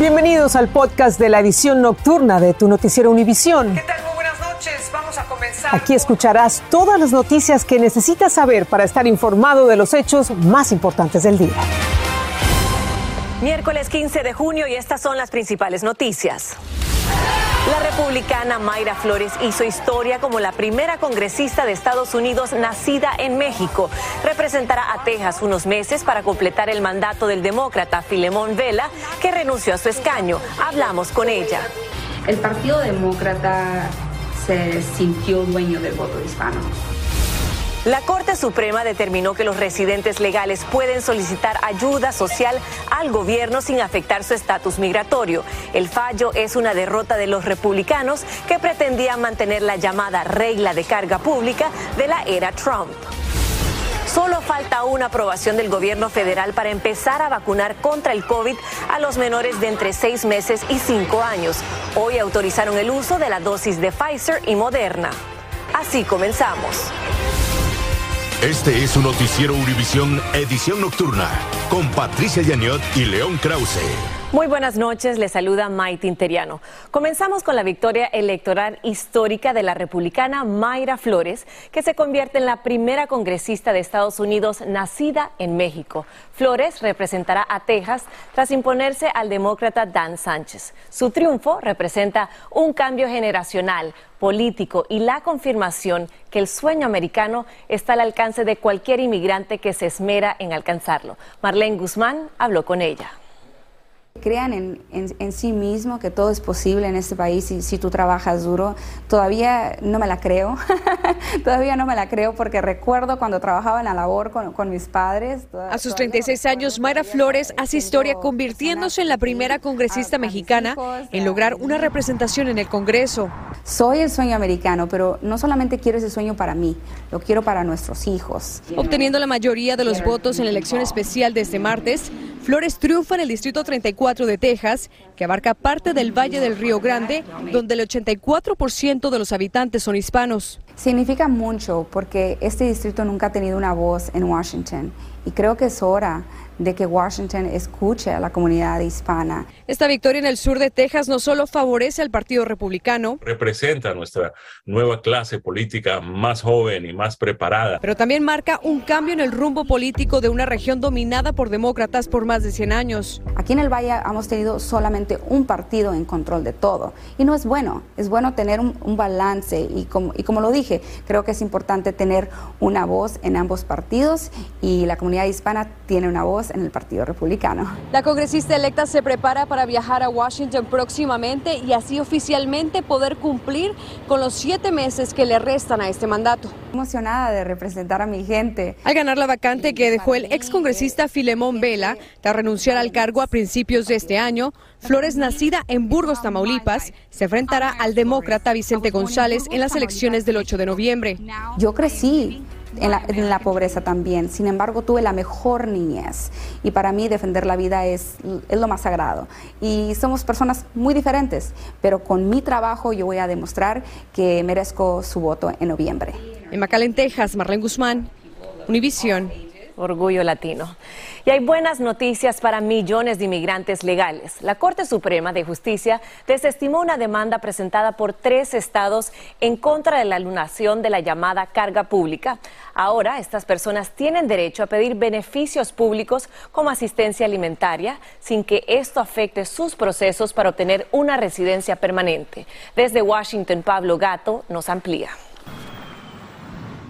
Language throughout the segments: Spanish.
Bienvenidos al podcast de la edición nocturna de tu noticiero Univisión. ¿Qué tal? Muy buenas noches. Vamos a comenzar. Aquí escucharás todas las noticias que necesitas saber para estar informado de los hechos más importantes del día. Miércoles 15 de junio y estas son las principales noticias. La republicana Mayra Flores hizo historia como la primera congresista de Estados Unidos nacida en México. Representará a Texas unos meses para completar el mandato del demócrata Filemón Vela, que renunció a su escaño. Hablamos con ella. El Partido Demócrata se sintió dueño del voto hispano. La Corte Suprema determinó que los residentes legales pueden solicitar ayuda social al gobierno sin afectar su estatus migratorio. El fallo es una derrota de los republicanos que pretendían mantener la llamada regla de carga pública de la era Trump. Solo falta una aprobación del gobierno federal para empezar a vacunar contra el COVID a los menores de entre seis meses y cinco años. Hoy autorizaron el uso de la dosis de Pfizer y Moderna. Así comenzamos. Este es un noticiero Univisión Edición Nocturna con Patricia Yaniot y León Krause. Muy buenas noches, le saluda Maite Interiano. Comenzamos con la victoria electoral histórica de la republicana Mayra Flores, que se convierte en la primera congresista de Estados Unidos nacida en México. Flores representará a Texas tras imponerse al demócrata Dan Sánchez. Su triunfo representa un cambio generacional, político y la confirmación que el sueño americano está al alcance de cualquier inmigrante que se esmera en alcanzarlo. Marlene Guzmán habló con ella. Crean en, en, sí mismo que todo es posible en este país y si tú trabajas duro. Todavía no me la creo, todavía no me la creo porque recuerdo cuando trabajaba en la labor con, con mis padres. A sus 36 años, Mayra Flores hace historia convirtiéndose en la primera congresista mexicana en lograr una representación en el Congreso. Soy el sueño americano, pero no solamente quiero ese sueño para mí, lo quiero para nuestros hijos. Obteniendo la mayoría de los votos en la elección especial de este martes, Flores triunfa en el Distrito 34 de Texas, que abarca parte del Valle del Río Grande, donde el 84% de los habitantes son hispanos. Significa mucho porque este distrito nunca ha tenido una voz en Washington y creo que es hora de que Washington escuche a la comunidad hispana. Esta victoria en el sur de Texas no solo favorece al Partido Republicano, representa nuestra nueva clase política más joven y más preparada, pero también marca un cambio en el rumbo político de una región dominada por demócratas por más de 100 años. Aquí en el Valle hemos tenido solamente un partido en control de todo y no es bueno, es bueno tener un, un balance y como, y como lo dije, creo que es importante tener una voz en ambos partidos y la comunidad hispana tiene una voz en el Partido Republicano. La congresista electa se prepara para viajar a Washington próximamente y así oficialmente poder cumplir con los siete meses que le restan a este mandato. Emocionada de representar a mi gente. Al ganar la vacante que dejó el excongresista Filemón Vela tras renunciar al cargo a principios de este año, Flores, nacida en Burgos, Tamaulipas, se enfrentará al demócrata Vicente González en las elecciones del 8 de noviembre. Yo crecí en la, en la, pobreza también. Sin embargo, tuve la mejor niñez y para mí defender la vida es, es, lo más sagrado. Y somos personas muy diferentes, pero con mi trabajo yo voy a demostrar que merezco su voto en noviembre. En McAllen, Texas, Marlene Guzmán, Univisión. Orgullo latino. Y hay buenas noticias para millones de inmigrantes legales. La Corte Suprema de Justicia desestimó una demanda presentada por tres estados en contra de la alunación de la llamada carga pública. Ahora, estas personas tienen derecho a pedir beneficios públicos como asistencia alimentaria sin que esto afecte sus procesos para obtener una residencia permanente. Desde Washington, Pablo Gato nos amplía.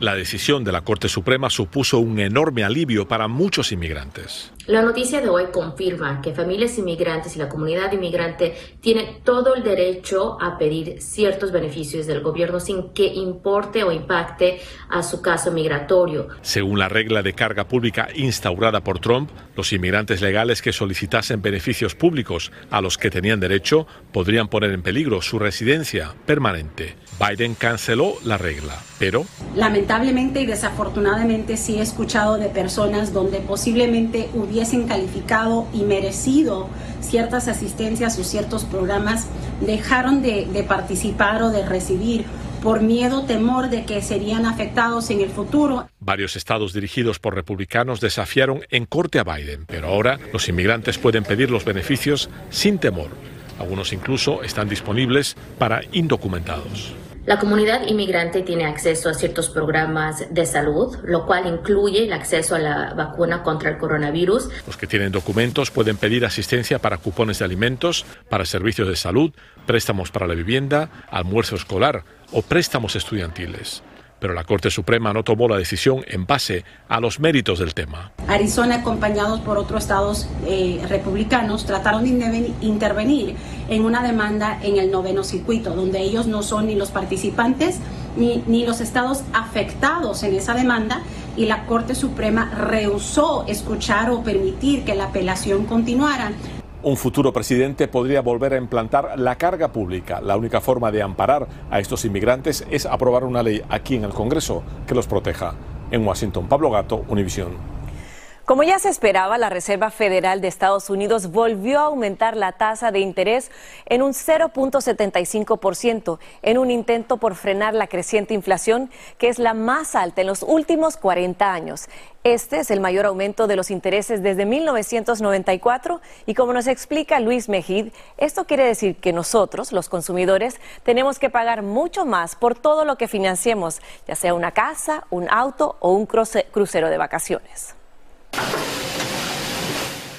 La decisión de la Corte Suprema supuso un enorme alivio para muchos inmigrantes. La noticia de hoy confirma que familias inmigrantes y la comunidad inmigrante tienen todo el derecho a pedir ciertos beneficios del gobierno sin que importe o impacte a su caso migratorio. Según la regla de carga pública instaurada por Trump, los inmigrantes legales que solicitasen beneficios públicos a los que tenían derecho podrían poner en peligro su residencia permanente. Biden canceló la regla, pero... Lamentablemente y desafortunadamente sí he escuchado de personas donde posiblemente hubiesen calificado y merecido ciertas asistencias o ciertos programas, dejaron de, de participar o de recibir por miedo, temor de que serían afectados en el futuro. Varios estados dirigidos por republicanos desafiaron en corte a Biden, pero ahora los inmigrantes pueden pedir los beneficios sin temor. Algunos incluso están disponibles para indocumentados. La comunidad inmigrante tiene acceso a ciertos programas de salud, lo cual incluye el acceso a la vacuna contra el coronavirus. Los que tienen documentos pueden pedir asistencia para cupones de alimentos, para servicios de salud, préstamos para la vivienda, almuerzo escolar o préstamos estudiantiles pero la Corte Suprema no tomó la decisión en base a los méritos del tema. Arizona, acompañados por otros estados eh, republicanos, trataron de intervenir en una demanda en el noveno circuito, donde ellos no son ni los participantes ni, ni los estados afectados en esa demanda y la Corte Suprema rehusó escuchar o permitir que la apelación continuara. Un futuro presidente podría volver a implantar la carga pública. La única forma de amparar a estos inmigrantes es aprobar una ley aquí en el Congreso que los proteja. En Washington, Pablo Gato, Univisión. Como ya se esperaba, la Reserva Federal de Estados Unidos volvió a aumentar la tasa de interés en un 0.75% en un intento por frenar la creciente inflación, que es la más alta en los últimos 40 años. Este es el mayor aumento de los intereses desde 1994 y como nos explica Luis Mejid, esto quiere decir que nosotros, los consumidores, tenemos que pagar mucho más por todo lo que financiemos, ya sea una casa, un auto o un crucero de vacaciones.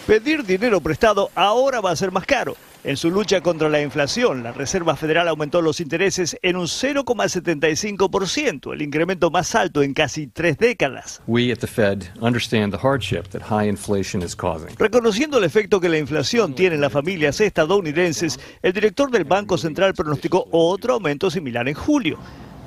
Pedir dinero prestado ahora va a ser más caro. En su lucha contra la inflación, la Reserva Federal aumentó los intereses en un 0,75%, el incremento más alto en casi tres décadas. Reconociendo el efecto que la inflación tiene en las familias estadounidenses, el director del Banco Central pronosticó otro aumento similar en julio.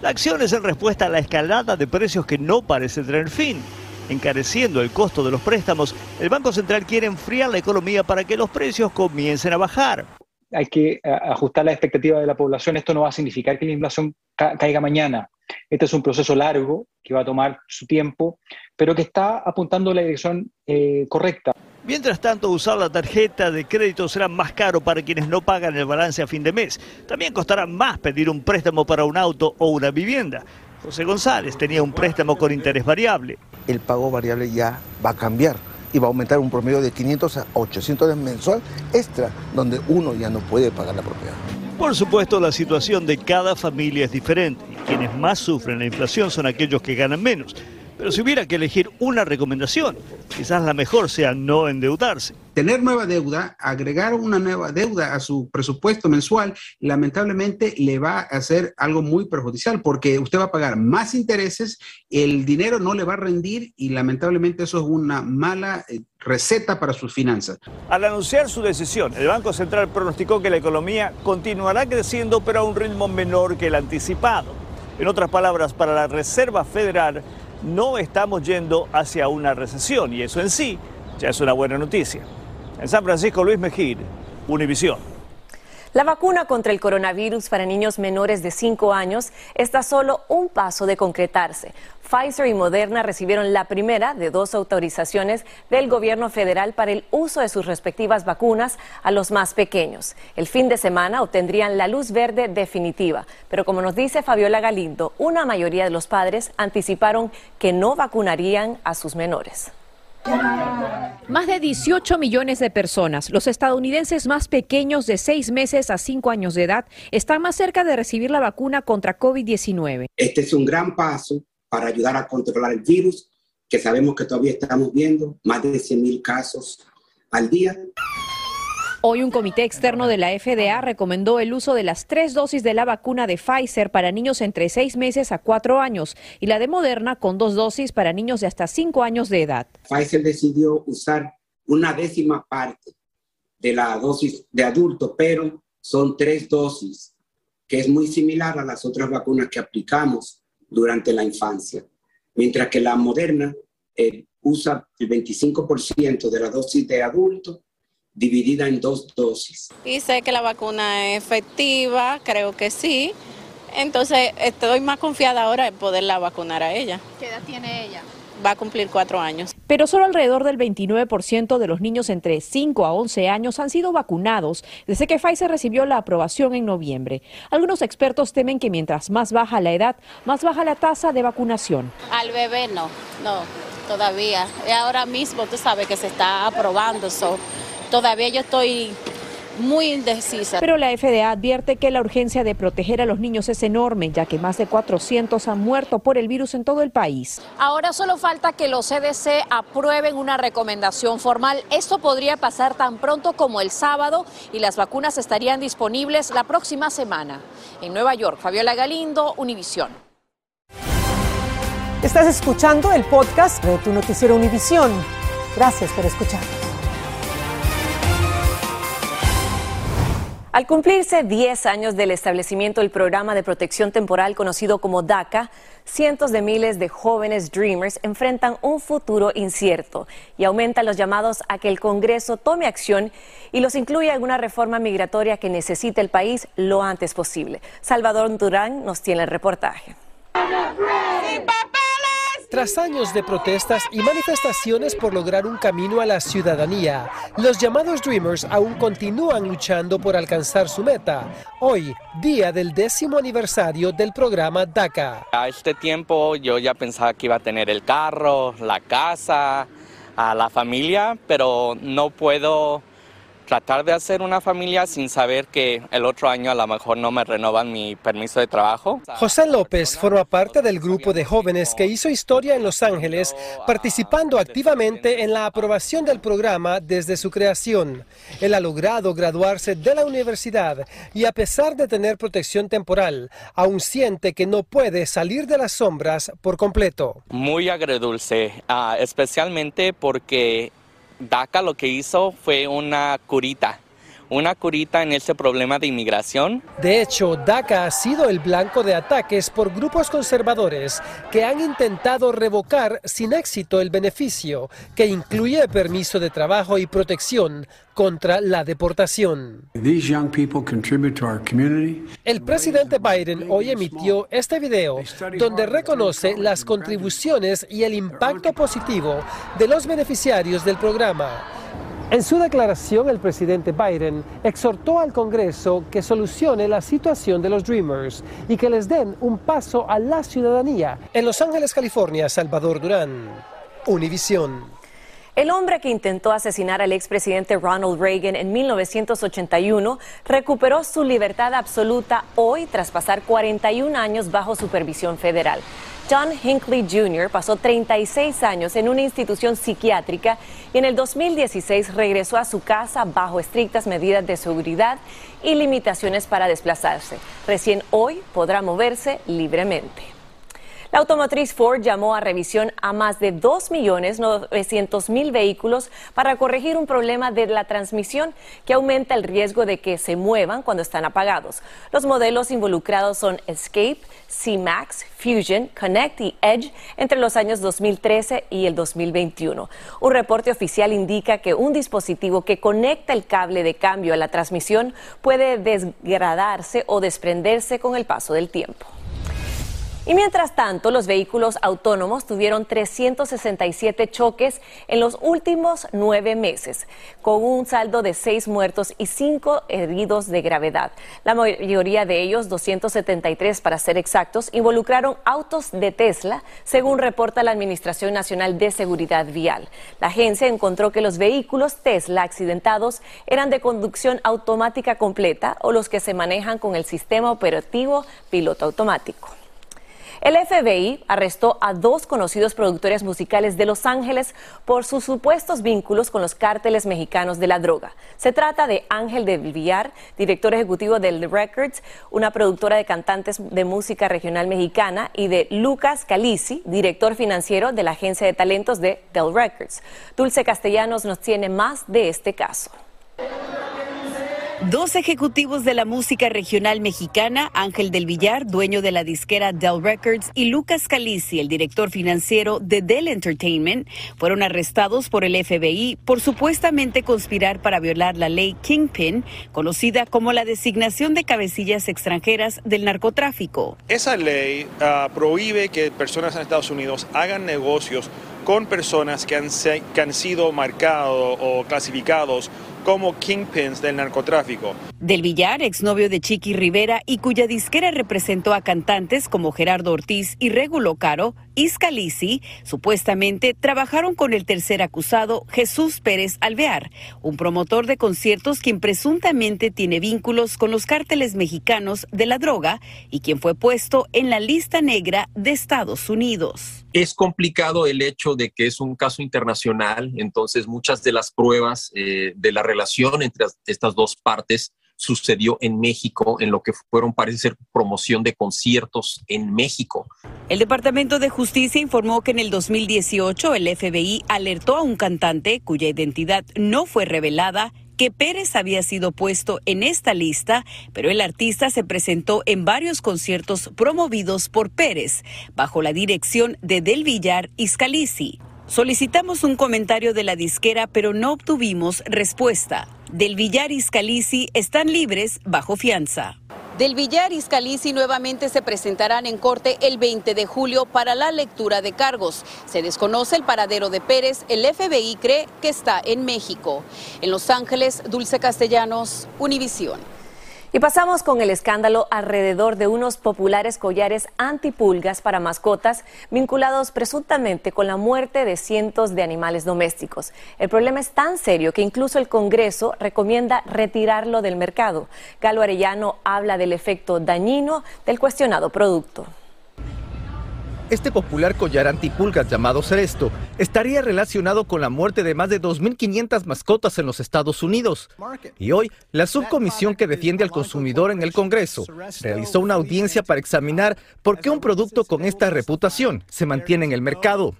La acción es en respuesta a la escalada de precios que no parece tener fin encareciendo el costo de los préstamos, el Banco Central quiere enfriar la economía para que los precios comiencen a bajar. Hay que eh, ajustar la expectativa de la población. Esto no va a significar que la inflación caiga mañana. Este es un proceso largo que va a tomar su tiempo, pero que está apuntando en la dirección eh, correcta. Mientras tanto, usar la tarjeta de crédito será más caro para quienes no pagan el balance a fin de mes. También costará más pedir un préstamo para un auto o una vivienda. José González tenía un préstamo con interés variable. El pago variable ya va a cambiar y va a aumentar un promedio de 500 a 800 mensual extra, donde uno ya no puede pagar la propiedad. Por supuesto, la situación de cada familia es diferente quienes más sufren la inflación son aquellos que ganan menos. Pero si hubiera que elegir una recomendación, quizás la mejor sea no endeudarse. Tener nueva deuda, agregar una nueva deuda a su presupuesto mensual, lamentablemente le va a hacer algo muy perjudicial porque usted va a pagar más intereses, el dinero no le va a rendir y lamentablemente eso es una mala eh, receta para sus finanzas. Al anunciar su decisión, el Banco Central pronosticó que la economía continuará creciendo pero a un ritmo menor que el anticipado. En otras palabras, para la Reserva Federal, no estamos yendo hacia una recesión y eso en sí ya es una buena noticia. En San Francisco, Luis Mejir, Univisión. La vacuna contra el coronavirus para niños menores de 5 años está solo un paso de concretarse. Pfizer y Moderna recibieron la primera de dos autorizaciones del gobierno federal para el uso de sus respectivas vacunas a los más pequeños. El fin de semana obtendrían la luz verde definitiva, pero como nos dice Fabiola Galindo, una mayoría de los padres anticiparon que no vacunarían a sus menores. Más de 18 millones de personas, los estadounidenses más pequeños de 6 meses a 5 años de edad, están más cerca de recibir la vacuna contra COVID-19. Este es un gran paso para ayudar a controlar el virus, que sabemos que todavía estamos viendo más de 100 mil casos al día. Hoy un comité externo de la FDA recomendó el uso de las tres dosis de la vacuna de Pfizer para niños entre seis meses a cuatro años y la de Moderna con dos dosis para niños de hasta cinco años de edad. Pfizer decidió usar una décima parte de la dosis de adulto, pero son tres dosis, que es muy similar a las otras vacunas que aplicamos durante la infancia, mientras que la Moderna eh, usa el 25% de la dosis de adulto dividida en dos dosis. Y sé que la vacuna es efectiva, creo que sí. Entonces estoy más confiada ahora en poderla vacunar a ella. ¿Qué edad tiene ella? va a cumplir cuatro años. Pero solo alrededor del 29% de los niños entre 5 a 11 años han sido vacunados desde que Pfizer recibió la aprobación en noviembre. Algunos expertos temen que mientras más baja la edad, más baja la tasa de vacunación. Al bebé no, no, todavía. Y ahora mismo tú sabes que se está aprobando, so, todavía yo estoy muy indecisa. Pero la FDA advierte que la urgencia de proteger a los niños es enorme, ya que más de 400 han muerto por el virus en todo el país. Ahora solo falta que los CDC aprueben una recomendación formal. Esto podría pasar tan pronto como el sábado y las vacunas estarían disponibles la próxima semana. En Nueva York, Fabiola Galindo, Univisión. Estás escuchando el podcast de tu noticiero Univisión. Gracias por escuchar. Al cumplirse 10 años del establecimiento del programa de protección temporal conocido como DACA, cientos de miles de jóvenes Dreamers enfrentan un futuro incierto y aumentan los llamados a que el Congreso tome acción y los incluya en alguna reforma migratoria que necesite el país lo antes posible. Salvador Durán nos tiene el reportaje. Tras años de protestas y manifestaciones por lograr un camino a la ciudadanía, los llamados Dreamers aún continúan luchando por alcanzar su meta. Hoy, día del décimo aniversario del programa DACA. A este tiempo yo ya pensaba que iba a tener el carro, la casa, a la familia, pero no puedo tratar de hacer una familia sin saber que el otro año a lo mejor no me renovan mi permiso de trabajo. José López forma parte del grupo de jóvenes que hizo historia en Los Ángeles, participando activamente en la aprobación del programa desde su creación. Él ha logrado graduarse de la universidad y a pesar de tener protección temporal, aún siente que no puede salir de las sombras por completo. Muy agredulce, ah, especialmente porque DACA lo que hizo fue una curita, una curita en ese problema de inmigración. De hecho, DACA ha sido el blanco de ataques por grupos conservadores que han intentado revocar sin éxito el beneficio, que incluye permiso de trabajo y protección contra la deportación. El presidente Biden hoy emitió este video donde reconoce las contribuciones y el impacto positivo de los beneficiarios del programa. En su declaración, el presidente Biden exhortó al Congreso que solucione la situación de los Dreamers y que les den un paso a la ciudadanía. En Los Ángeles, California, Salvador Durán, Univisión. El hombre que intentó asesinar al expresidente Ronald Reagan en 1981 recuperó su libertad absoluta hoy tras pasar 41 años bajo supervisión federal. John Hinckley Jr. pasó 36 años en una institución psiquiátrica y en el 2016 regresó a su casa bajo estrictas medidas de seguridad y limitaciones para desplazarse. Recién hoy podrá moverse libremente. La automotriz Ford llamó a revisión a más de 2.900.000 vehículos para corregir un problema de la transmisión que aumenta el riesgo de que se muevan cuando están apagados. Los modelos involucrados son Escape, C-Max, Fusion, Connect y Edge entre los años 2013 y el 2021. Un reporte oficial indica que un dispositivo que conecta el cable de cambio a la transmisión puede desgradarse o desprenderse con el paso del tiempo. Y mientras tanto, los vehículos autónomos tuvieron 367 choques en los últimos nueve meses, con un saldo de seis muertos y cinco heridos de gravedad. La mayoría de ellos, 273 para ser exactos, involucraron autos de Tesla, según reporta la Administración Nacional de Seguridad Vial. La agencia encontró que los vehículos Tesla accidentados eran de conducción automática completa o los que se manejan con el sistema operativo piloto automático. El FBI arrestó a dos conocidos productores musicales de Los Ángeles por sus supuestos vínculos con los cárteles mexicanos de la droga. Se trata de Ángel del Villar, director ejecutivo del Records, una productora de cantantes de música regional mexicana, y de Lucas Calisi, director financiero de la agencia de talentos de Del Records. Dulce Castellanos nos tiene más de este caso. Dos ejecutivos de la música regional mexicana, Ángel del Villar, dueño de la disquera Dell Records, y Lucas Calisi, el director financiero de Dell Entertainment, fueron arrestados por el FBI por supuestamente conspirar para violar la ley Kingpin, conocida como la designación de cabecillas extranjeras del narcotráfico. Esa ley uh, prohíbe que personas en Estados Unidos hagan negocios con personas que han, que han sido marcados o clasificados como kingpins del narcotráfico. Del Villar, exnovio de Chiqui Rivera y cuya disquera representó a cantantes como Gerardo Ortiz y Regulo Caro, Iscalisi, supuestamente trabajaron con el tercer acusado, Jesús Pérez Alvear, un promotor de conciertos quien presuntamente tiene vínculos con los cárteles mexicanos de la droga y quien fue puesto en la lista negra de Estados Unidos. Es complicado el hecho de que es un caso internacional, entonces muchas de las pruebas eh, de la relación entre estas dos partes sucedió en México, en lo que fueron, parece ser, promoción de conciertos en México. El Departamento de Justicia informó que en el 2018 el FBI alertó a un cantante cuya identidad no fue revelada que Pérez había sido puesto en esta lista, pero el artista se presentó en varios conciertos promovidos por Pérez, bajo la dirección de Del Villar y Scalisi. Solicitamos un comentario de la disquera, pero no obtuvimos respuesta. Del Villar y Scalisi están libres bajo fianza. Del Villar y Scalisi nuevamente se presentarán en corte el 20 de julio para la lectura de cargos. Se desconoce el paradero de Pérez. El FBI cree que está en México. En Los Ángeles, Dulce Castellanos, Univisión. Y pasamos con el escándalo alrededor de unos populares collares antipulgas para mascotas vinculados presuntamente con la muerte de cientos de animales domésticos. El problema es tan serio que incluso el Congreso recomienda retirarlo del mercado. Galo Arellano habla del efecto dañino del cuestionado producto. Este popular collar antipulgas llamado Ceresto estaría relacionado con la muerte de más de 2.500 mascotas en los Estados Unidos. Y hoy, la subcomisión que defiende al consumidor en el Congreso realizó una audiencia para examinar por qué un producto con esta reputación se mantiene en el mercado.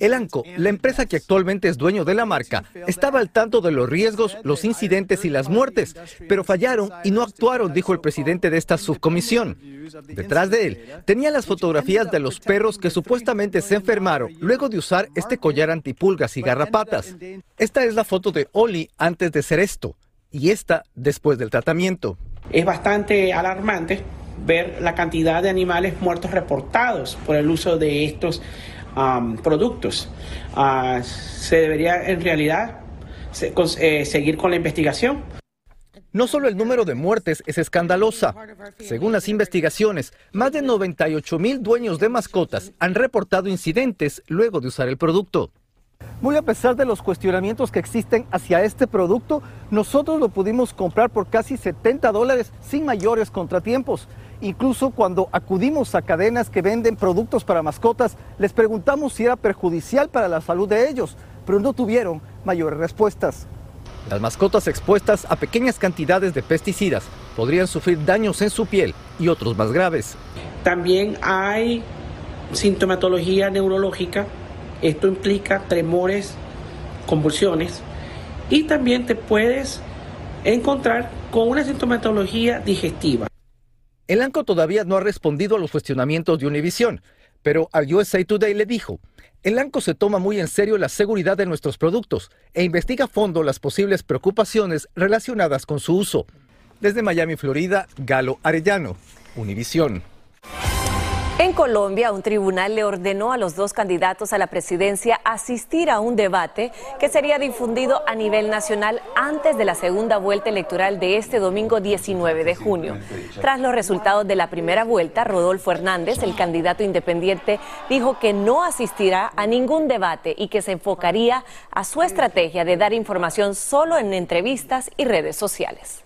El ANCO, la empresa que actualmente es dueño de la marca, estaba al tanto de los riesgos, los incidentes y las muertes, pero fallaron y no actuaron, dijo el presidente de esta subcomisión. Detrás de él tenía las fotografías de los perros que supuestamente se enfermaron luego de usar este collar antipulgas y garrapatas. Esta es la foto de Oli antes de ser esto y esta después del tratamiento. Es bastante alarmante ver la cantidad de animales muertos reportados por el uso de estos productos. Ah, se debería en realidad eh, seguir con la investigación. No solo el número de muertes es escandalosa. Según las investigaciones, más de 98 mil dueños de mascotas han reportado incidentes luego de usar el producto. Muy a pesar de los cuestionamientos que existen hacia este producto, nosotros lo pudimos comprar por casi 70 dólares sin mayores contratiempos. Incluso cuando acudimos a cadenas que venden productos para mascotas, les preguntamos si era perjudicial para la salud de ellos, pero no tuvieron mayores respuestas. Las mascotas expuestas a pequeñas cantidades de pesticidas podrían sufrir daños en su piel y otros más graves. También hay sintomatología neurológica. Esto implica tremores, convulsiones y también te puedes encontrar con una sintomatología digestiva. El ANCO todavía no ha respondido a los cuestionamientos de Univision, pero al USA Today le dijo, el ANCO se toma muy en serio la seguridad de nuestros productos e investiga a fondo las posibles preocupaciones relacionadas con su uso. Desde Miami, Florida, Galo Arellano, Univisión. En Colombia, un tribunal le ordenó a los dos candidatos a la presidencia asistir a un debate que sería difundido a nivel nacional antes de la segunda vuelta electoral de este domingo 19 de junio. Tras los resultados de la primera vuelta, Rodolfo Hernández, el candidato independiente, dijo que no asistirá a ningún debate y que se enfocaría a su estrategia de dar información solo en entrevistas y redes sociales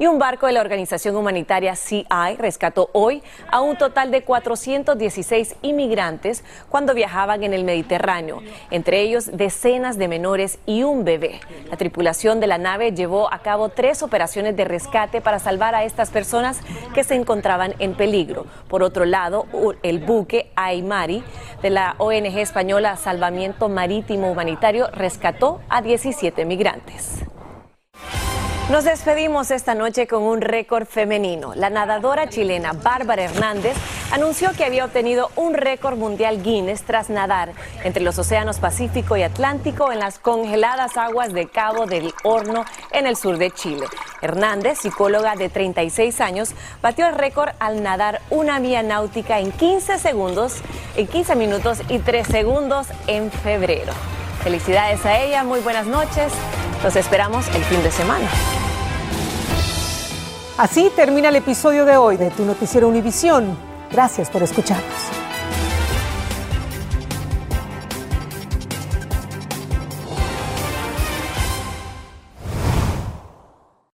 y un barco de la organización humanitaria CI rescató hoy a un total de 416 inmigrantes cuando viajaban en el Mediterráneo, entre ellos decenas de menores y un bebé. La tripulación de la nave llevó a cabo tres operaciones de rescate para salvar a estas personas que se encontraban en peligro. Por otro lado, el buque Aymari de la ONG española Salvamiento Marítimo Humanitario rescató a 17 migrantes. Nos despedimos esta noche con un récord femenino. La nadadora chilena Bárbara Hernández anunció que había obtenido un récord mundial Guinness tras nadar entre los océanos Pacífico y Atlántico en las congeladas aguas de Cabo del Horno en el sur de Chile. Hernández, psicóloga de 36 años, batió el récord al nadar una milla náutica en 15 segundos, en 15 minutos y 3 segundos en febrero. Felicidades a ella, muy buenas noches. Los esperamos el fin de semana. Así termina el episodio de hoy de Tu Noticiero Univisión. Gracias por escucharnos.